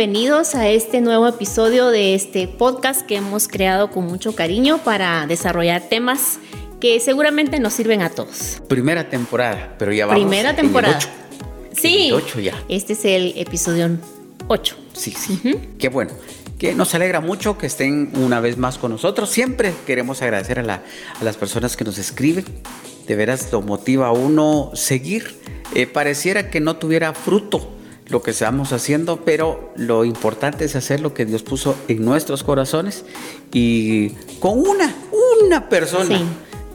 Bienvenidos a este nuevo episodio de este podcast que hemos creado con mucho cariño para desarrollar temas que seguramente nos sirven a todos. Primera temporada, pero ya vamos. Primera temporada. Sí. ya. Este es el episodio 8. Sí, sí. Qué bueno. Que nos alegra mucho que estén una vez más con nosotros. Siempre queremos agradecer a, las personas que nos escriben. De veras lo motiva a uno seguir. Eh, pareciera que no tuviera fruto lo que estamos haciendo, pero lo importante es hacer lo que Dios puso en nuestros corazones y con una, una persona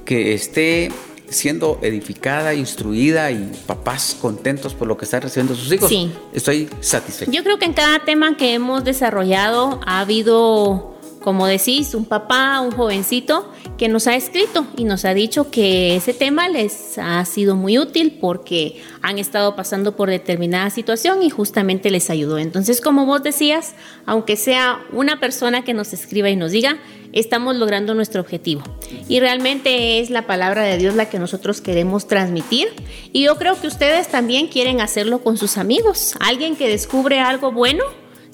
que esté siendo edificada, instruida y papás contentos por lo que están recibiendo sus hijos. Sí. Estoy satisfecho. Yo creo que en cada tema que hemos desarrollado ha habido como decís, un papá, un jovencito que nos ha escrito y nos ha dicho que ese tema les ha sido muy útil porque han estado pasando por determinada situación y justamente les ayudó. Entonces, como vos decías, aunque sea una persona que nos escriba y nos diga, estamos logrando nuestro objetivo. Y realmente es la palabra de Dios la que nosotros queremos transmitir. Y yo creo que ustedes también quieren hacerlo con sus amigos. Alguien que descubre algo bueno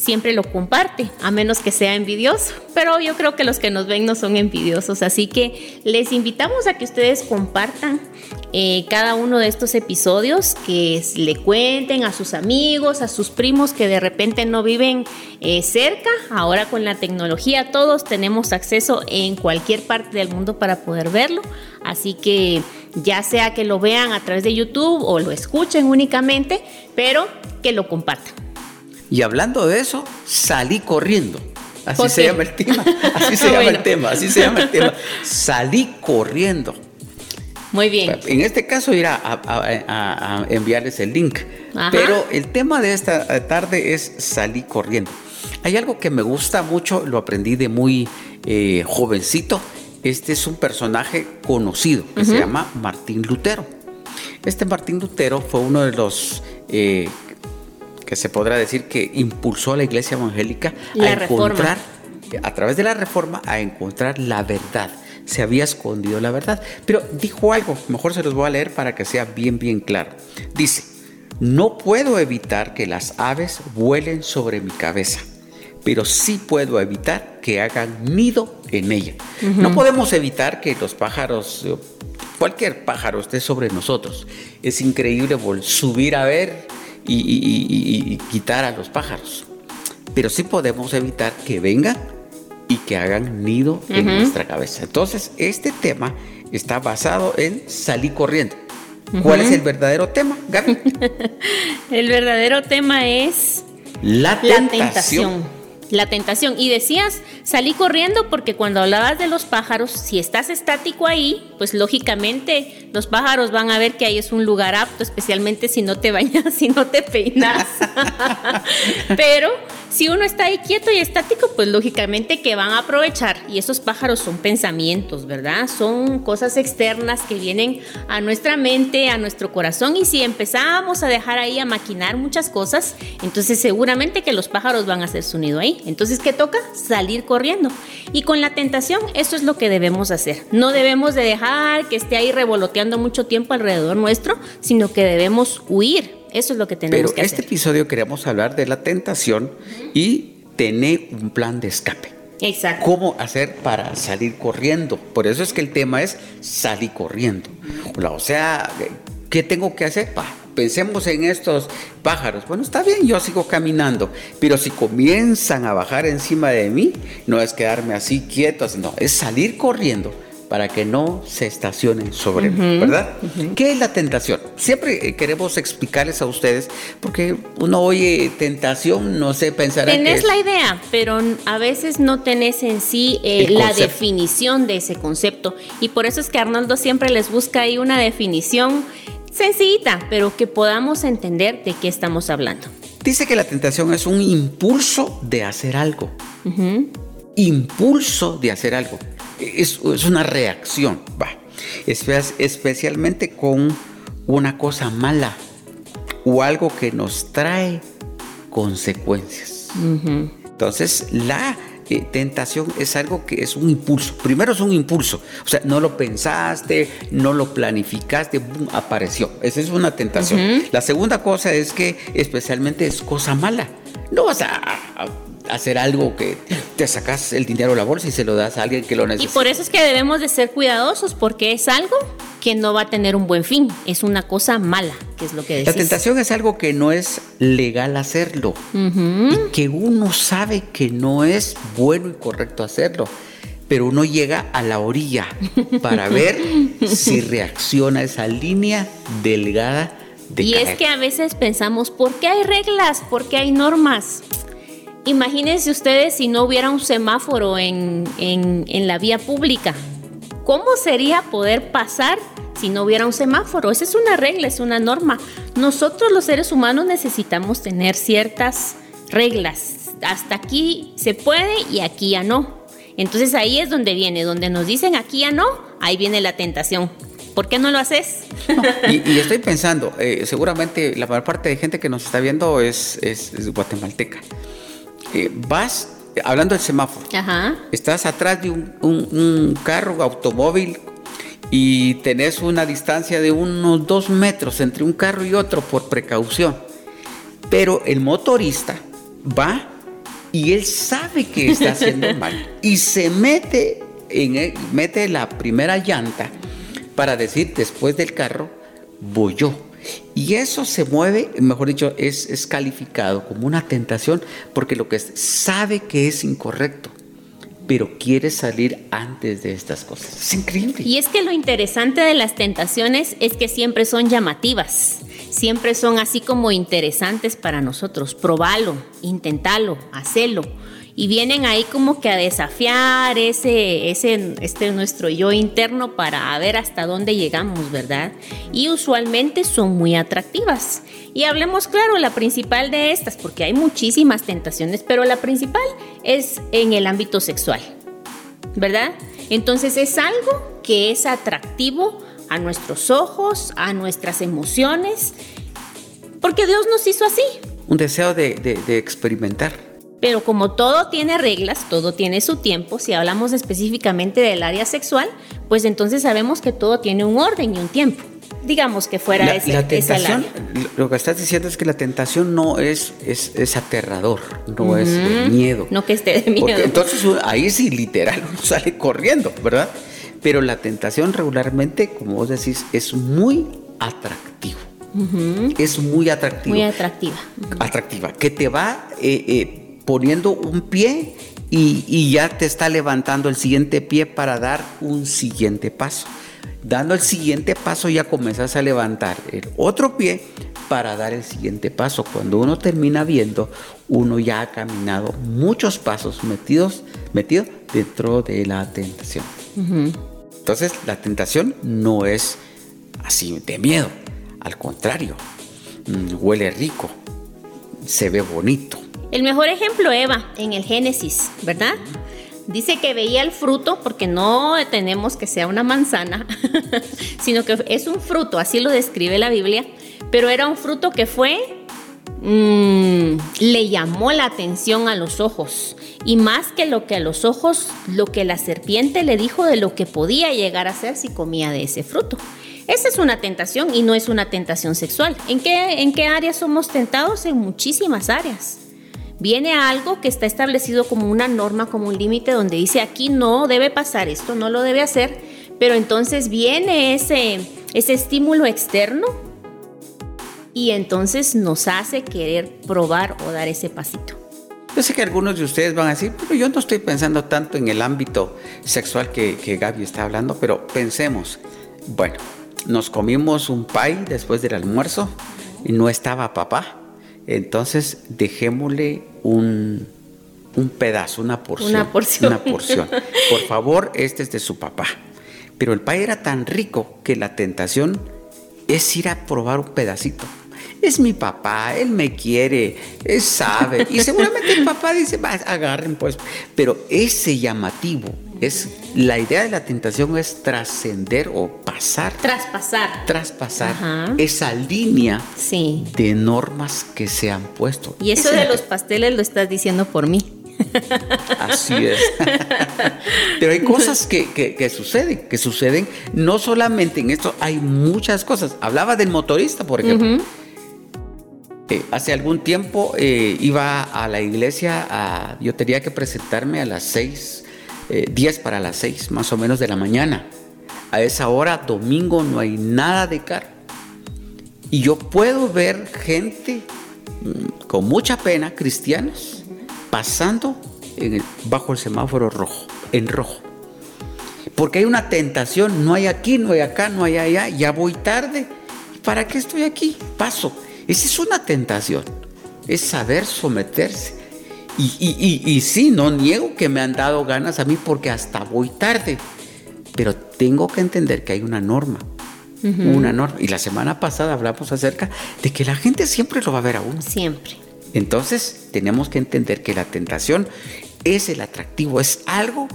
siempre lo comparte, a menos que sea envidioso. Pero yo creo que los que nos ven no son envidiosos, así que les invitamos a que ustedes compartan eh, cada uno de estos episodios, que le cuenten a sus amigos, a sus primos que de repente no viven eh, cerca. Ahora con la tecnología todos tenemos acceso en cualquier parte del mundo para poder verlo, así que ya sea que lo vean a través de YouTube o lo escuchen únicamente, pero que lo compartan. Y hablando de eso, salí corriendo. Así se llama el tema. Así se llama el tema. Así se llama el tema. Salí corriendo. Muy bien. En este caso ir a, enviarles el link. Pero el tema de esta tarde es salí corriendo. Hay algo que me gusta mucho, lo aprendí de muy eh, jovencito. Este es un personaje conocido que se llama Martín Lutero. Este Martín Lutero fue uno de los eh, que se podrá decir que impulsó a la iglesia evangélica a encontrar, a través de la reforma, a encontrar la verdad. Se había escondido la verdad. Pero dijo algo, mejor se los voy a leer para que sea bien, bien claro. Dice, no puedo evitar que las aves vuelen sobre mi cabeza, pero sí puedo evitar que hagan nido en ella. No podemos evitar que los pájaros, cualquier pájaro esté sobre nosotros. Es increíble subir a ver y, quitar a los pájaros. Pero sí podemos evitar que vengan y que hagan nido en nuestra cabeza. Entonces, este tema está basado en salir corriendo. ¿Cuál es el verdadero tema, Gaby? el verdadero tema es la tentación la tentación. Y decías, salí corriendo porque cuando hablabas de los pájaros, si estás estático ahí, pues lógicamente los pájaros van a ver que ahí es un lugar apto, especialmente si no te bañas, si no te peinas. Pero si uno está ahí quieto y estático, pues lógicamente que van a aprovechar. Y esos pájaros son pensamientos, ¿verdad? Son cosas externas que vienen a nuestra mente, a nuestro corazón. Y si empezamos a dejar ahí a maquinar muchas cosas, entonces seguramente que los pájaros van a hacer su nido ahí. Entonces, ¿qué toca? Salir corriendo. Y con la tentación, eso es lo que debemos hacer. No debemos de dejar que esté ahí revoloteando mucho tiempo alrededor nuestro, sino que debemos huir. Eso es lo que tenemos que hacer. Pero este episodio queríamos hablar de la tentación y tener un plan de escape. Exacto. ¿Cómo hacer para salir corriendo? Por eso es que el tema es salir corriendo. O sea, ¿qué tengo que hacer? pensemos en estos pájaros. Bueno, está bien, yo sigo caminando, pero si comienzan a bajar encima de mí, no es quedarme así quieto, no, es salir corriendo para que no se estacionen sobre mí, ¿verdad? ¿Qué es la tentación? Siempre eh, queremos explicarles a ustedes, porque uno oye tentación, no sé, pensar. Tenés la idea, pero a veces no tenés en sí eh, la definición de ese concepto. Y por eso es que Arnoldo siempre les busca ahí una definición sencillita, pero que podamos entender de qué estamos hablando. Dice que la tentación es un impulso de hacer algo. Impulso de hacer algo. Es, una reacción, va. especialmente con una cosa mala o algo que nos trae consecuencias. Entonces, la eh, tentación es algo que es un impulso. Primero es un impulso, o sea, no lo pensaste, no lo planificaste, boom, apareció. Esa es una tentación. La segunda cosa es que especialmente es cosa mala. No vas a hacer algo que te sacas el dinero de la bolsa y se lo das a alguien que lo necesita. Y por eso es que debemos de ser cuidadosos porque es algo que no va a tener un buen fin, es una cosa mala, que es lo que decís. La tentación es algo que no es legal hacerlo y que uno sabe que no es bueno y correcto hacerlo pero uno llega a la orilla para ver si reacciona esa línea delgada de Y es que a veces pensamos, ¿por qué hay reglas? ¿Por qué hay normas? Imagínense ustedes si no hubiera un semáforo en, la vía pública. ¿Cómo sería poder pasar si no hubiera un semáforo? Esa es una regla, es una norma. Nosotros los seres humanos necesitamos tener ciertas reglas. Hasta aquí se puede y aquí ya no. Entonces ahí es donde viene, donde nos dicen aquí ya no, ahí viene la tentación. ¿Por qué no lo haces? y, estoy pensando, eh, seguramente la mayor parte de gente que nos está viendo es, es guatemalteca vas, hablando del semáforo, estás atrás de un, carro, automóvil, y tenés una distancia de unos dos metros entre un carro y otro por precaución. Pero el motorista va y él sabe que está haciendo mal y se mete, en mete la primera llanta para decir después del carro, voy yo y eso se mueve, mejor dicho, es, es calificado como una tentación porque lo que sabe que es incorrecto pero quiere salir antes de estas cosas. Es increíble. Y es que lo interesante de las tentaciones es que siempre son llamativas, siempre son así como interesantes para nosotros. Probalo, intentalo, hacelo y vienen ahí como que a desafiar ese, ese este nuestro yo interno para ver hasta dónde llegamos, ¿verdad? Y usualmente son muy atractivas. Y hablemos claro, la principal de estas, porque hay muchísimas tentaciones, pero la principal es en el ámbito sexual, ¿verdad? Entonces es algo que es atractivo a nuestros ojos, a nuestras emociones, porque Dios nos hizo así. Un deseo de, de experimentar. Pero como todo tiene reglas, todo tiene su tiempo, si hablamos específicamente del área sexual, pues entonces sabemos que todo tiene un orden y un tiempo. Digamos que fuera la, ese, la tentación, Lo que estás diciendo es que la tentación no es, es, aterrador, no es miedo. No que esté de miedo. Porque entonces ahí sí literal uno sale corriendo, ¿verdad? Pero la tentación regularmente, como vos decís, es muy atractivo. Es muy atractivo. Muy atractiva. Atractiva. Que te va eh, eh, poniendo un pie y, ya te está levantando el siguiente pie para dar un siguiente paso. Dando el siguiente paso ya comenzas a levantar el otro pie para dar el siguiente paso. Cuando uno termina viendo, uno ya ha caminado muchos pasos metidos, metido dentro de la tentación. Entonces la tentación no es así de miedo, al contrario, mm, huele rico, se ve bonito, el mejor ejemplo, Eva, en el Génesis, ¿verdad? Dice que veía el fruto, porque no tenemos que sea una manzana, sino que es un fruto, así lo describe la Biblia, pero era un fruto que fue, mm, le llamó la atención a los ojos, y más que lo que a los ojos, lo que la serpiente le dijo de lo que podía llegar a ser si comía de ese fruto. Esa es una tentación y no es una tentación sexual. ¿En qué, en qué áreas somos tentados? En muchísimas áreas viene algo que está establecido como una norma, como un límite donde dice aquí no debe pasar esto, no lo debe hacer, pero entonces viene ese, ese estímulo externo y entonces nos hace querer probar o dar ese pasito. Yo sé que algunos de ustedes van a decir, pero yo no estoy pensando tanto en el ámbito sexual que, que Gaby está hablando, pero pensemos, bueno, nos comimos un pie después del almuerzo y no estaba papá entonces, dejémosle un, pedazo, una porción. Una porción. Una porción. Por favor, este es de su papá. Pero el pay era tan rico que la tentación es ir a probar un pedacito. Es mi papá, él me quiere, él sabe. Y seguramente el papá dice, agarren pues. Pero ese llamativo, es la idea de la tentación es trascender o pasar. Traspasar. Traspasar esa línea de normas que se han puesto. Y eso de los pasteles lo estás diciendo por mí. Así es. Pero hay cosas que, suceden, que suceden no solamente en esto, hay muchas cosas. Hablaba del motorista, por ejemplo. Eh, hace algún tiempo eh, iba a la iglesia, a, yo tenía que presentarme a las 6, 10 para las 6 más o menos de la mañana. A esa hora, domingo, no hay nada de carro. Y yo puedo ver gente mm, con mucha pena, cristianos, pasando bajo el semáforo rojo, en rojo. Porque hay una tentación, no hay aquí, no hay acá, no hay allá, ya voy tarde. ¿Para qué estoy aquí? Paso. Esa es una tentación, es saber someterse. Y, y, y, sí, no niego que me han dado ganas a mí porque hasta voy tarde, pero tengo que entender que hay una norma. Una norma. Y la semana pasada hablamos acerca de que la gente siempre lo va a ver a uno. Siempre. Entonces tenemos que entender que la tentación es el atractivo, es algo,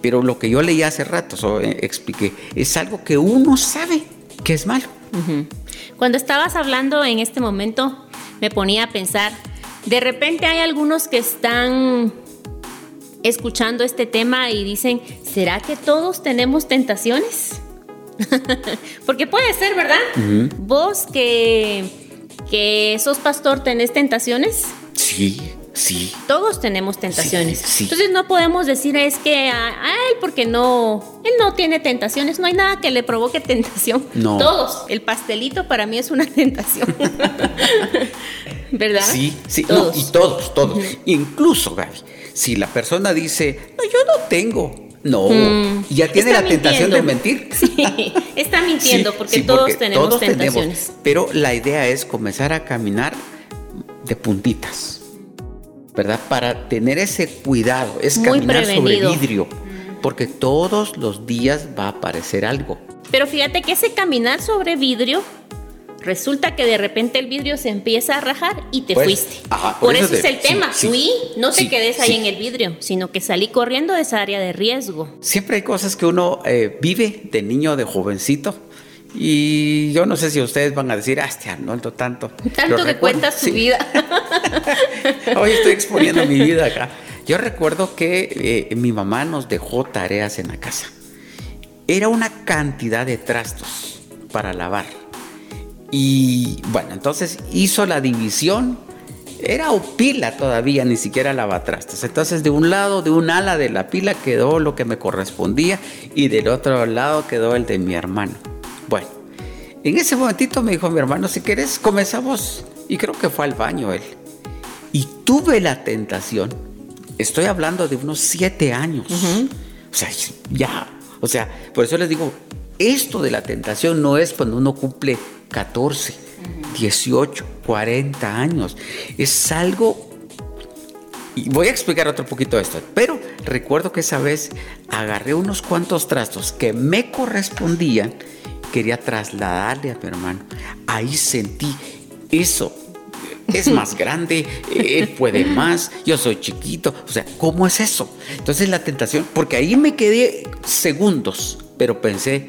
pero lo que yo leí hace rato, eh, expliqué, es algo que uno sabe que es malo. Cuando estabas hablando en este momento, me ponía a pensar, de repente hay algunos que están escuchando este tema y dicen, ¿será que todos tenemos tentaciones? Porque puede ser, ¿verdad? Vos que, que sos pastor, ¿tenés tentaciones? Sí, sí. Todos tenemos tentaciones. Entonces no podemos decir es que a, él porque no, él no tiene tentaciones, no hay nada que le provoque tentación. No. Todos. El pastelito para mí es una tentación. ¿Verdad? Sí, sí. Todos. y todos, todos. Incluso, Gaby, si la persona dice, no, yo no tengo, no, mm. ya tiene la tentación de mentir. Sí, está mintiendo porque, todos tenemos tentaciones. pero la idea es comenzar a caminar de puntitas, ¿verdad? Para tener ese cuidado, es caminar sobre vidrio, porque todos los días va a aparecer algo. Pero fíjate que ese caminar sobre vidrio Resulta que de repente el vidrio se empieza a rajar y te pues, fuiste. por, eso, es el tema. Sí, no te quedes ahí en el vidrio, sino que salí corriendo de esa área de riesgo. Siempre hay cosas que uno eh, vive de niño, de jovencito. Y yo no sé si ustedes van a decir, ah, este Arnoldo tanto. Tanto que cuenta su vida. Hoy estoy exponiendo mi vida acá. Yo recuerdo que eh, mi mamá nos dejó tareas en la casa. Era una cantidad de trastos para lavar y bueno, entonces hizo la división. Era o pila todavía, ni siquiera lavatrastes. Entonces de un lado, de un ala de la pila quedó lo que me correspondía y del otro lado quedó el de mi hermano. En ese momentito me dijo mi hermano, si quieres, comenzamos. Y creo que fue al baño él. Y tuve la tentación. Estoy hablando de unos siete años. O sea, ya. O sea, por eso les digo, esto de la tentación no es cuando uno cumple 14, 18, 40 años. Es algo... Y voy a explicar otro poquito esto, pero recuerdo que esa vez agarré unos cuantos trastos que me correspondían, quería trasladarle a mi hermano. Ahí sentí eso, es más grande, él puede más, yo soy chiquito. O sea, ¿cómo es eso? Entonces la tentación, porque ahí me quedé segundos, pero pensé,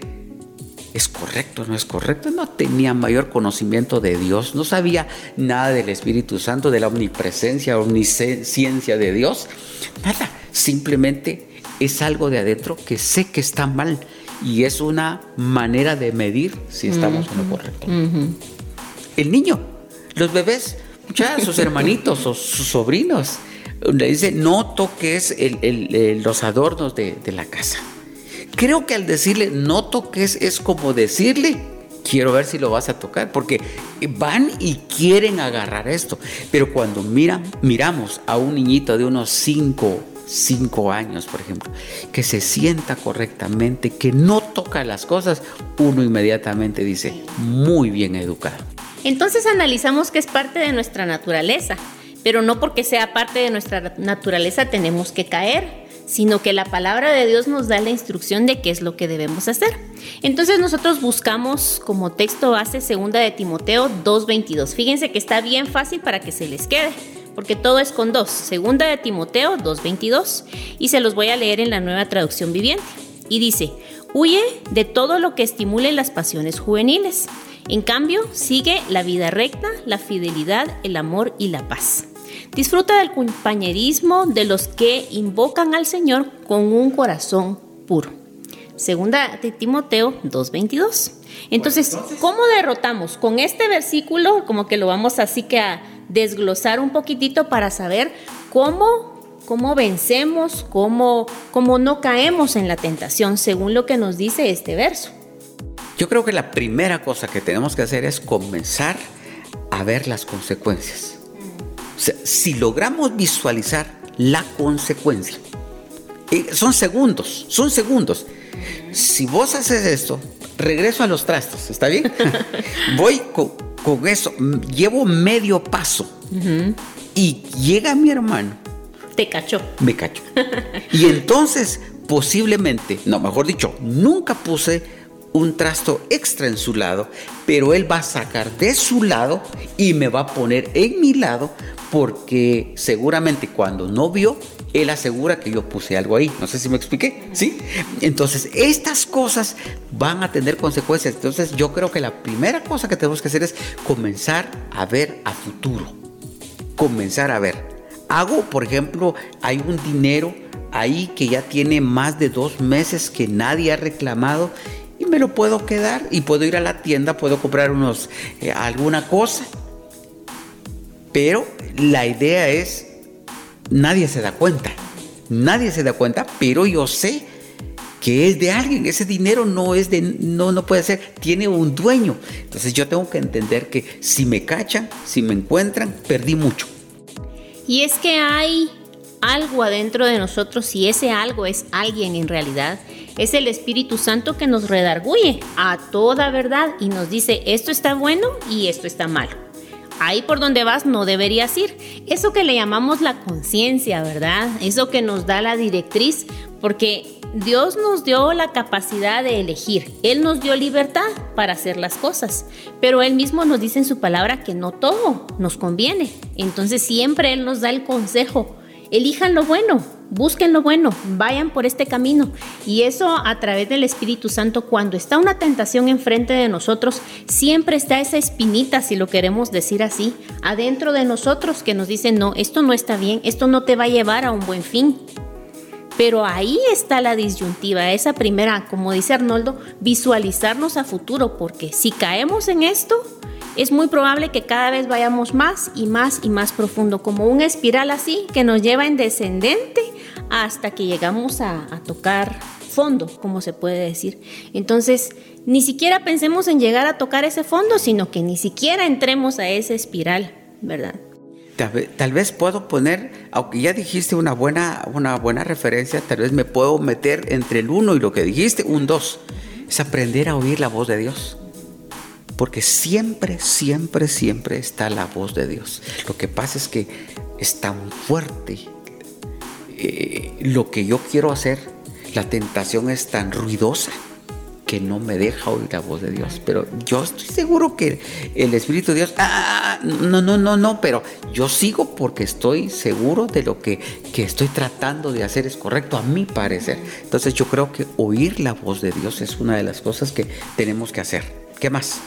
¿Es correcto? ¿No es correcto? No tenía mayor conocimiento de Dios, no sabía nada del Espíritu Santo, de la omnipresencia, omnisciencia de Dios. Nada, simplemente es algo de adentro que sé que está mal y es una manera de medir si estamos en lo correcto. El niño, los bebés, ya sus hermanitos o sus sobrinos, le dice no toques los adornos de la casa creo que al decirle no toques es como decirle quiero ver si lo vas a tocar, porque van y quieren agarrar esto. Pero cuando miran, miramos a un niñito de unos 5, 5 años, por ejemplo, que se sienta correctamente, que no toca las cosas, uno inmediatamente dice, muy bien educado. Entonces analizamos que es parte de nuestra naturaleza, pero no porque sea parte de nuestra naturaleza tenemos que caer sino que la palabra de Dios nos da la instrucción de qué es lo que debemos hacer. Entonces nosotros buscamos como texto base segunda de Timoteo 2.22. Fíjense que está bien fácil para que se les quede, porque todo es con dos. Segunda de Timoteo 2.22 y se los voy a leer en la nueva traducción viviente. Y dice, huye de todo lo que estimule las pasiones juveniles. En cambio, sigue la vida recta, la fidelidad, el amor y la paz. Disfruta del compañerismo de los que invocan al Señor con un corazón puro. Segunda de Timoteo 2.22. Entonces, ¿cómo derrotamos? Con este versículo, como que lo vamos así que a desglosar un poquitito para saber cómo, cómo vencemos, cómo, cómo no caemos en la tentación, según lo que nos dice este verso. Yo creo que la primera cosa que tenemos que hacer es comenzar a ver las consecuencias. si logramos visualizar la consecuencia, eh, son segundos, son segundos. Si vos haces esto, regreso a los trastos, ¿está bien? Voy con, eso, llevo medio paso y llega mi hermano. Te cachó. Me cachó. y entonces, posiblemente, no, mejor dicho, nunca puse un trasto extra en su lado, pero él va a sacar de su lado y me va a poner en mi lado porque seguramente cuando no vio, él asegura que yo puse algo ahí. No sé si me expliqué, ¿sí? Entonces, estas cosas van a tener consecuencias. Entonces, yo creo que la primera cosa que tenemos que hacer es comenzar a ver a futuro. Comenzar a ver. Hago, por ejemplo, hay un dinero ahí que ya tiene más de dos meses que nadie ha reclamado y me lo puedo quedar y puedo ir a la tienda, puedo comprar unos eh, alguna cosa. Pero la idea es nadie se da cuenta. Nadie se da cuenta, pero yo sé que es de alguien. Ese dinero no es de no no puede ser, tiene un dueño. Entonces yo tengo que entender que si me cachan, si me encuentran, perdí mucho. Y es que hay algo adentro de nosotros y ese algo es alguien en realidad es el Espíritu Santo que nos redarguye a toda verdad y nos dice esto está bueno y esto está malo. Ahí por donde vas no deberías ir. Eso que le llamamos la conciencia, ¿verdad? Eso que nos da la directriz, porque Dios nos dio la capacidad de elegir. Él nos dio libertad para hacer las cosas, pero Él mismo nos dice en su palabra que no todo nos conviene. Entonces siempre Él nos da el consejo. Elijan lo bueno, busquen lo bueno, vayan por este camino. Y eso a través del Espíritu Santo, cuando está una tentación enfrente de nosotros, siempre está esa espinita, si lo queremos decir así, adentro de nosotros que nos dice, no, esto no está bien, esto no te va a llevar a un buen fin. Pero ahí está la disyuntiva, esa primera, como dice Arnoldo, visualizarnos a futuro, porque si caemos en esto, es muy probable que cada vez vayamos más y más y más profundo, como una espiral así que nos lleva en descendente hasta que llegamos a, tocar fondo, como se puede decir. Entonces, ni siquiera pensemos en llegar a tocar ese fondo, sino que ni siquiera entremos a esa espiral, ¿verdad? Tal vez, puedo poner, aunque ya dijiste una buena, una buena referencia, tal vez me puedo meter entre el uno y lo que dijiste, un dos. Es aprender a oír la voz de Dios. Porque siempre, siempre, siempre está la voz de Dios. Lo que pasa es que está muy fuerte eh, lo que yo quiero hacer, la tentación es tan ruidosa que no me deja oír la voz de Dios. Pero yo estoy seguro que el Espíritu de Dios, ah, ah, ah, no, no, no, no, pero yo sigo porque estoy seguro de lo que, que estoy tratando de hacer es correcto, a mi parecer. Entonces yo creo que oír la voz de Dios es una de las cosas que tenemos que hacer. ¿Qué más?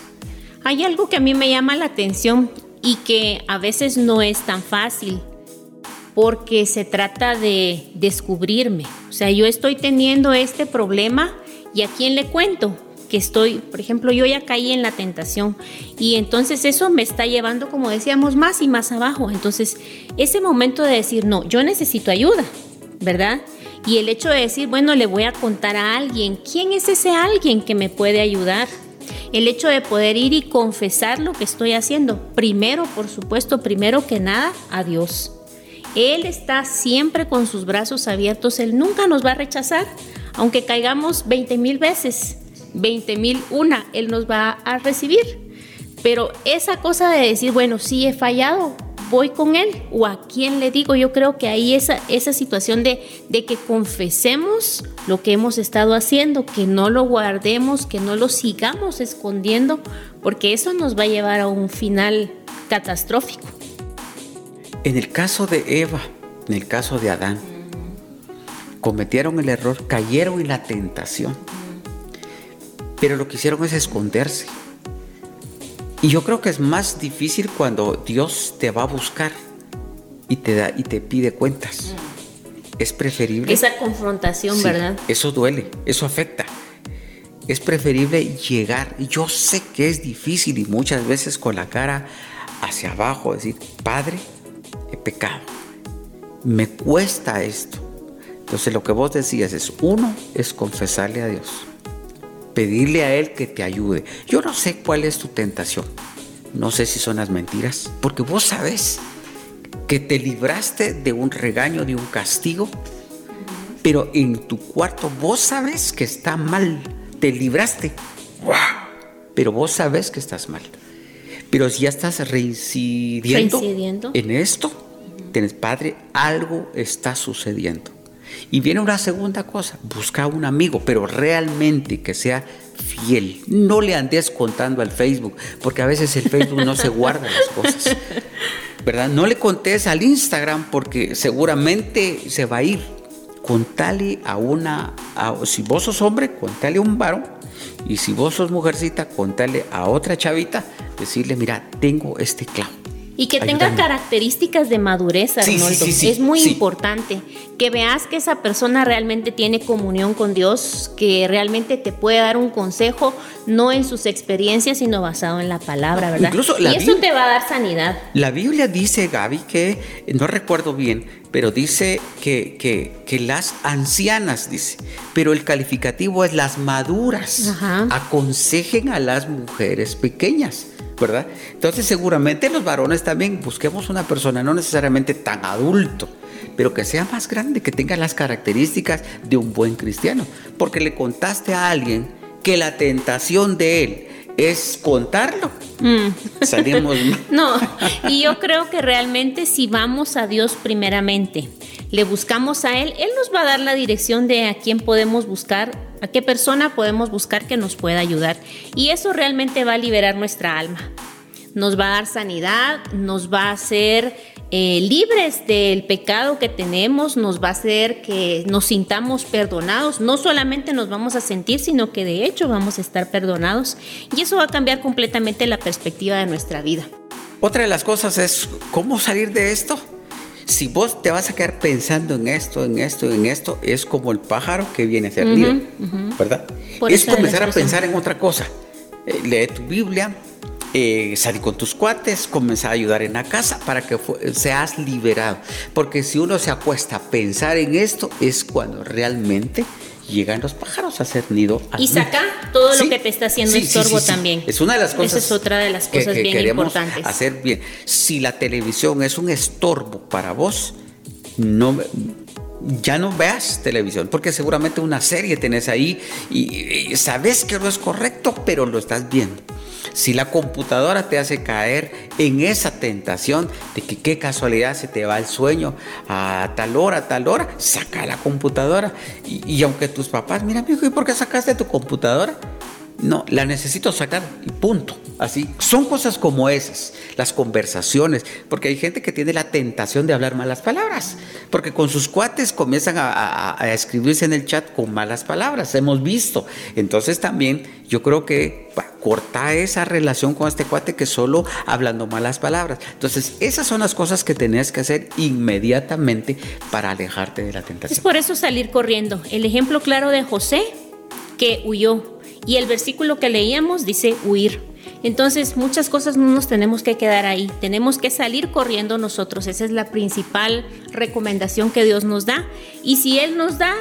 Hay algo que a mí me llama la atención y que a veces no es tan fácil porque se trata de descubrirme. O sea, yo estoy teniendo este problema y a quién le cuento que estoy, por ejemplo, yo ya caí en la tentación y entonces eso me está llevando, como decíamos, más y más abajo. Entonces, ese momento de decir, no, yo necesito ayuda, ¿verdad? Y el hecho de decir, bueno, le voy a contar a alguien, ¿quién es ese alguien que me puede ayudar? El hecho de poder ir y confesar lo que estoy haciendo, primero, por supuesto, primero que nada, a Dios. Él está siempre con sus brazos abiertos, Él nunca nos va a rechazar, aunque caigamos 20 mil veces, 20 mil una, Él nos va a recibir. Pero esa cosa de decir, bueno, sí he fallado, voy con Él o a quién le digo, yo creo que ahí esa, esa situación de, de que confesemos lo que hemos estado haciendo, que no lo guardemos, que no lo sigamos escondiendo, porque eso nos va a llevar a un final catastrófico. En el caso de Eva, en el caso de Adán, cometieron el error, cayeron en la tentación, pero lo que hicieron es esconderse. Y yo creo que es más difícil cuando Dios te va a buscar y te da y te pide cuentas. Es preferible. Esa confrontación, ¿verdad? Eso duele, eso afecta. Es preferible llegar. Yo sé que es difícil y muchas veces con la cara hacia abajo decir, Padre, he pecado. Me cuesta esto. Entonces lo que vos decías es, uno, es confesarle a Dios. Pedirle a Él que te ayude. Yo no sé cuál es tu tentación. No sé si son las mentiras. Porque vos sabes que te libraste de un regaño, de un castigo, pero en tu cuarto vos sabes que está mal, te libraste, pero vos sabes que estás mal. Pero si ya estás reincidiendo, en esto, tienes, Padre, algo está sucediendo. Y viene una segunda cosa, busca un amigo, pero realmente que sea fiel. No le andes contando al Facebook, porque a veces el Facebook no se guarda las cosas. ¿verdad? No le contés al Instagram porque seguramente se va a ir. Contale a una, si vos sos hombre, contale a un varón. Y si vos sos mujercita, contale a otra chavita, decirle, mira, tengo este clavo y que tenga características de madurez, Arnoldo. es muy importante que veas que esa persona realmente tiene comunión con Dios, que realmente te puede dar un consejo, no en sus experiencias, sino basado en la palabra, ¿verdad? y eso te va a dar sanidad. La Biblia dice, Gaby, que, no recuerdo bien, pero dice que, que, que las ancianas, dice, pero el calificativo es las maduras, aconsejen a las mujeres pequeñas. ¿Verdad? Entonces seguramente los varones también busquemos una persona no necesariamente tan adulto, pero que sea más grande, que tenga las características de un buen cristiano, porque le contaste a alguien que la tentación de él es contarlo. Mm. Salimos No, y yo creo que realmente si vamos a Dios primeramente, le buscamos a Él, Él nos va a dar la dirección de a quién podemos buscar, a qué persona podemos buscar que nos pueda ayudar. Y eso realmente va a liberar nuestra alma. Nos va a dar sanidad, nos va a hacer eh, libres del pecado que tenemos, nos va a hacer que nos sintamos perdonados. No solamente nos vamos a sentir, sino que de hecho vamos a estar perdonados. Y eso va a cambiar completamente la perspectiva de nuestra vida. Otra de las cosas es cómo salir de esto. Si vos te vas a quedar pensando en esto, en esto, en esto, es como el pájaro que viene a ser ¿verdad? es comenzar a pensar en otra cosa. Eh, lee tu Biblia, eh, salir con tus cuates, comenzar a ayudar en la casa para que seas liberado. Porque si uno se acuesta a pensar en esto, es cuando realmente llegan los pájaros a hacer nido. Y saca todo lo que te está haciendo estorbo también. Es una de las cosas. Esa es otra de las cosas bien importantes. Hacer bien. Si la televisión es un estorbo para vos, no ya no veas televisión, porque seguramente una serie tenés ahí y, sabes que no es correcto, pero lo estás viendo. Si la computadora te hace caer en esa tentación de que qué casualidad se te va el sueño a tal hora, a tal hora, saca la computadora. Y, aunque tus papás, mira, amigo, ¿y por qué sacaste tu computadora? No, la necesito sacar y punto. Así, son cosas como esas, las conversaciones, porque hay gente que tiene la tentación de hablar malas palabras, porque con sus cuates comienzan a, escribirse en el chat con malas palabras, hemos visto. Entonces también yo creo que corta esa relación con este cuate que solo hablando malas palabras. Entonces, esas son las cosas que tenés que hacer inmediatamente para alejarte de la tentación. Es por eso salir corriendo. El ejemplo claro de José, que huyó y el versículo que leíamos dice huir. Entonces muchas cosas no nos tenemos que quedar ahí, tenemos que salir corriendo nosotros. Esa es la principal recomendación que Dios nos da. Y si Él nos da,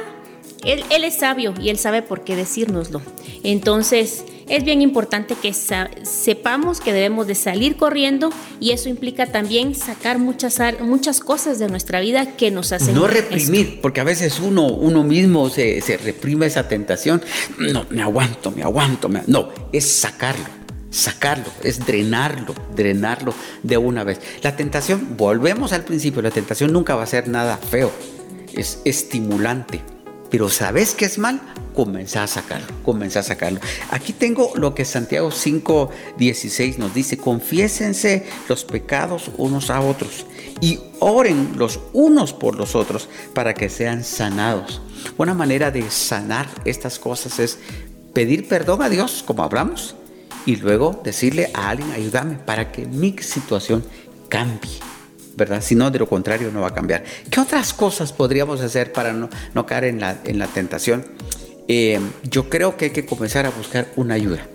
Él, él es sabio y Él sabe por qué decírnoslo. Entonces es bien importante que sepamos que debemos de salir corriendo y eso implica también sacar muchas, muchas cosas de nuestra vida que nos hacen... No reprimir, porque a veces uno, uno mismo se, reprime esa tentación. No, me aguanto, me aguanto. No, es sacarlo sacarlo, es drenarlo, drenarlo de una vez. La tentación, volvemos al principio, la tentación nunca va a ser nada feo, es estimulante. Pero ¿sabes qué es mal? comenzar a sacarlo, a sacarlo. Aquí tengo lo que Santiago 5, 16 nos dice, confiésense los pecados unos a otros y oren los unos por los otros para que sean sanados. Una manera de sanar estas cosas es pedir perdón a Dios, como hablamos, y luego decirle a alguien, ayúdame para que mi situación cambie. ¿Verdad? Si no, de lo contrario no va a cambiar. ¿Qué otras cosas podríamos hacer para no, no caer en la, en la tentación? Eh, yo creo que hay que comenzar a buscar una ayuda.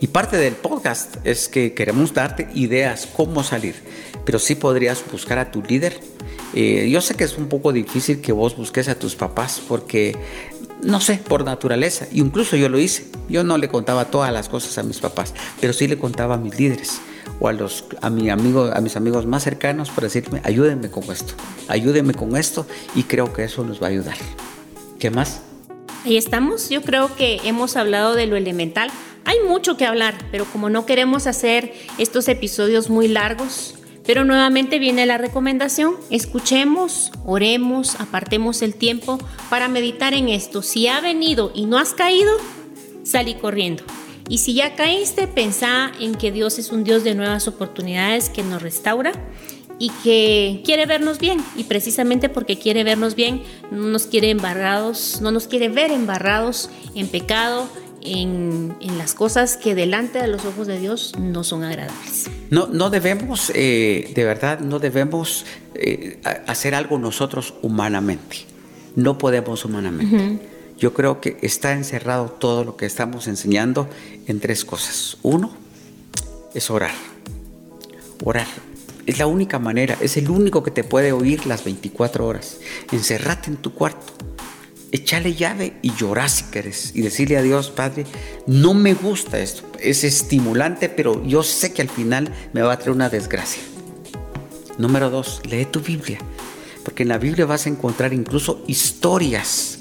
Y parte del podcast es que queremos darte ideas cómo salir, pero sí podrías buscar a tu líder. Eh, yo sé que es un poco difícil que vos busques a tus papás porque, no sé, por naturaleza, incluso yo lo hice. Yo no le contaba todas las cosas a mis papás, pero sí le contaba a mis líderes o a, mi amigo, a mis amigos más cercanos para decirme, ayúdenme con esto, ayúdenme con esto y creo que eso nos va a ayudar. ¿Qué más? Ahí estamos. Yo creo que hemos hablado de lo elemental. Hay mucho que hablar, pero como no queremos hacer estos episodios muy largos, pero nuevamente viene la recomendación, escuchemos, oremos, apartemos el tiempo para meditar en esto. Si ha venido y no has caído, salí corriendo. Y si ya caíste, pensá en que Dios es un Dios de nuevas oportunidades que nos restaura y que quiere vernos bien y precisamente porque quiere vernos bien no nos quiere embarrados, no nos quiere ver embarrados en pecado, en, las cosas que delante de los ojos de Dios no son agradables. No, no debemos, eh, de verdad, no debemos eh, hacer algo nosotros humanamente. No podemos humanamente. Yo creo que está encerrado todo lo que estamos enseñando en tres cosas. Uno es orar. Orar es la única manera, es el único que te puede oír las 24 horas. Encerrate en tu cuarto, echale llave y llorar si quieres y decirle a Dios, Padre, no me gusta esto, es estimulante, pero yo sé que al final me va a traer una desgracia. Número dos, lee tu Biblia, porque en la Biblia vas a encontrar incluso historias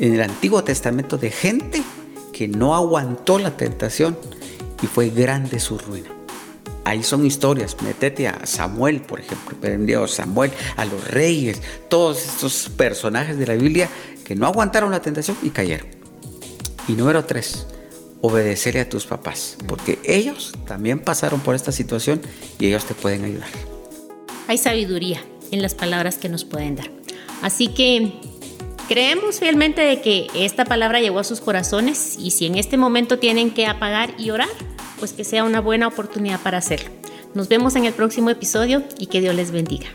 en el Antiguo Testamento de gente que no aguantó la tentación y fue grande su ruina ahí son historias. Métete a Samuel, por ejemplo, a Samuel, a los reyes, todos estos personajes de la Biblia que no aguantaron la tentación y cayeron. Y número tres, obedecerle a tus papás, porque ellos también pasaron por esta situación y ellos te pueden ayudar. Hay sabiduría en las palabras que nos pueden dar. Así que creemos fielmente de que esta palabra llegó a sus corazones y si en este momento tienen que apagar y orar, pues que sea una buena oportunidad para hacerlo. Nos vemos en el próximo episodio y que Dios les bendiga.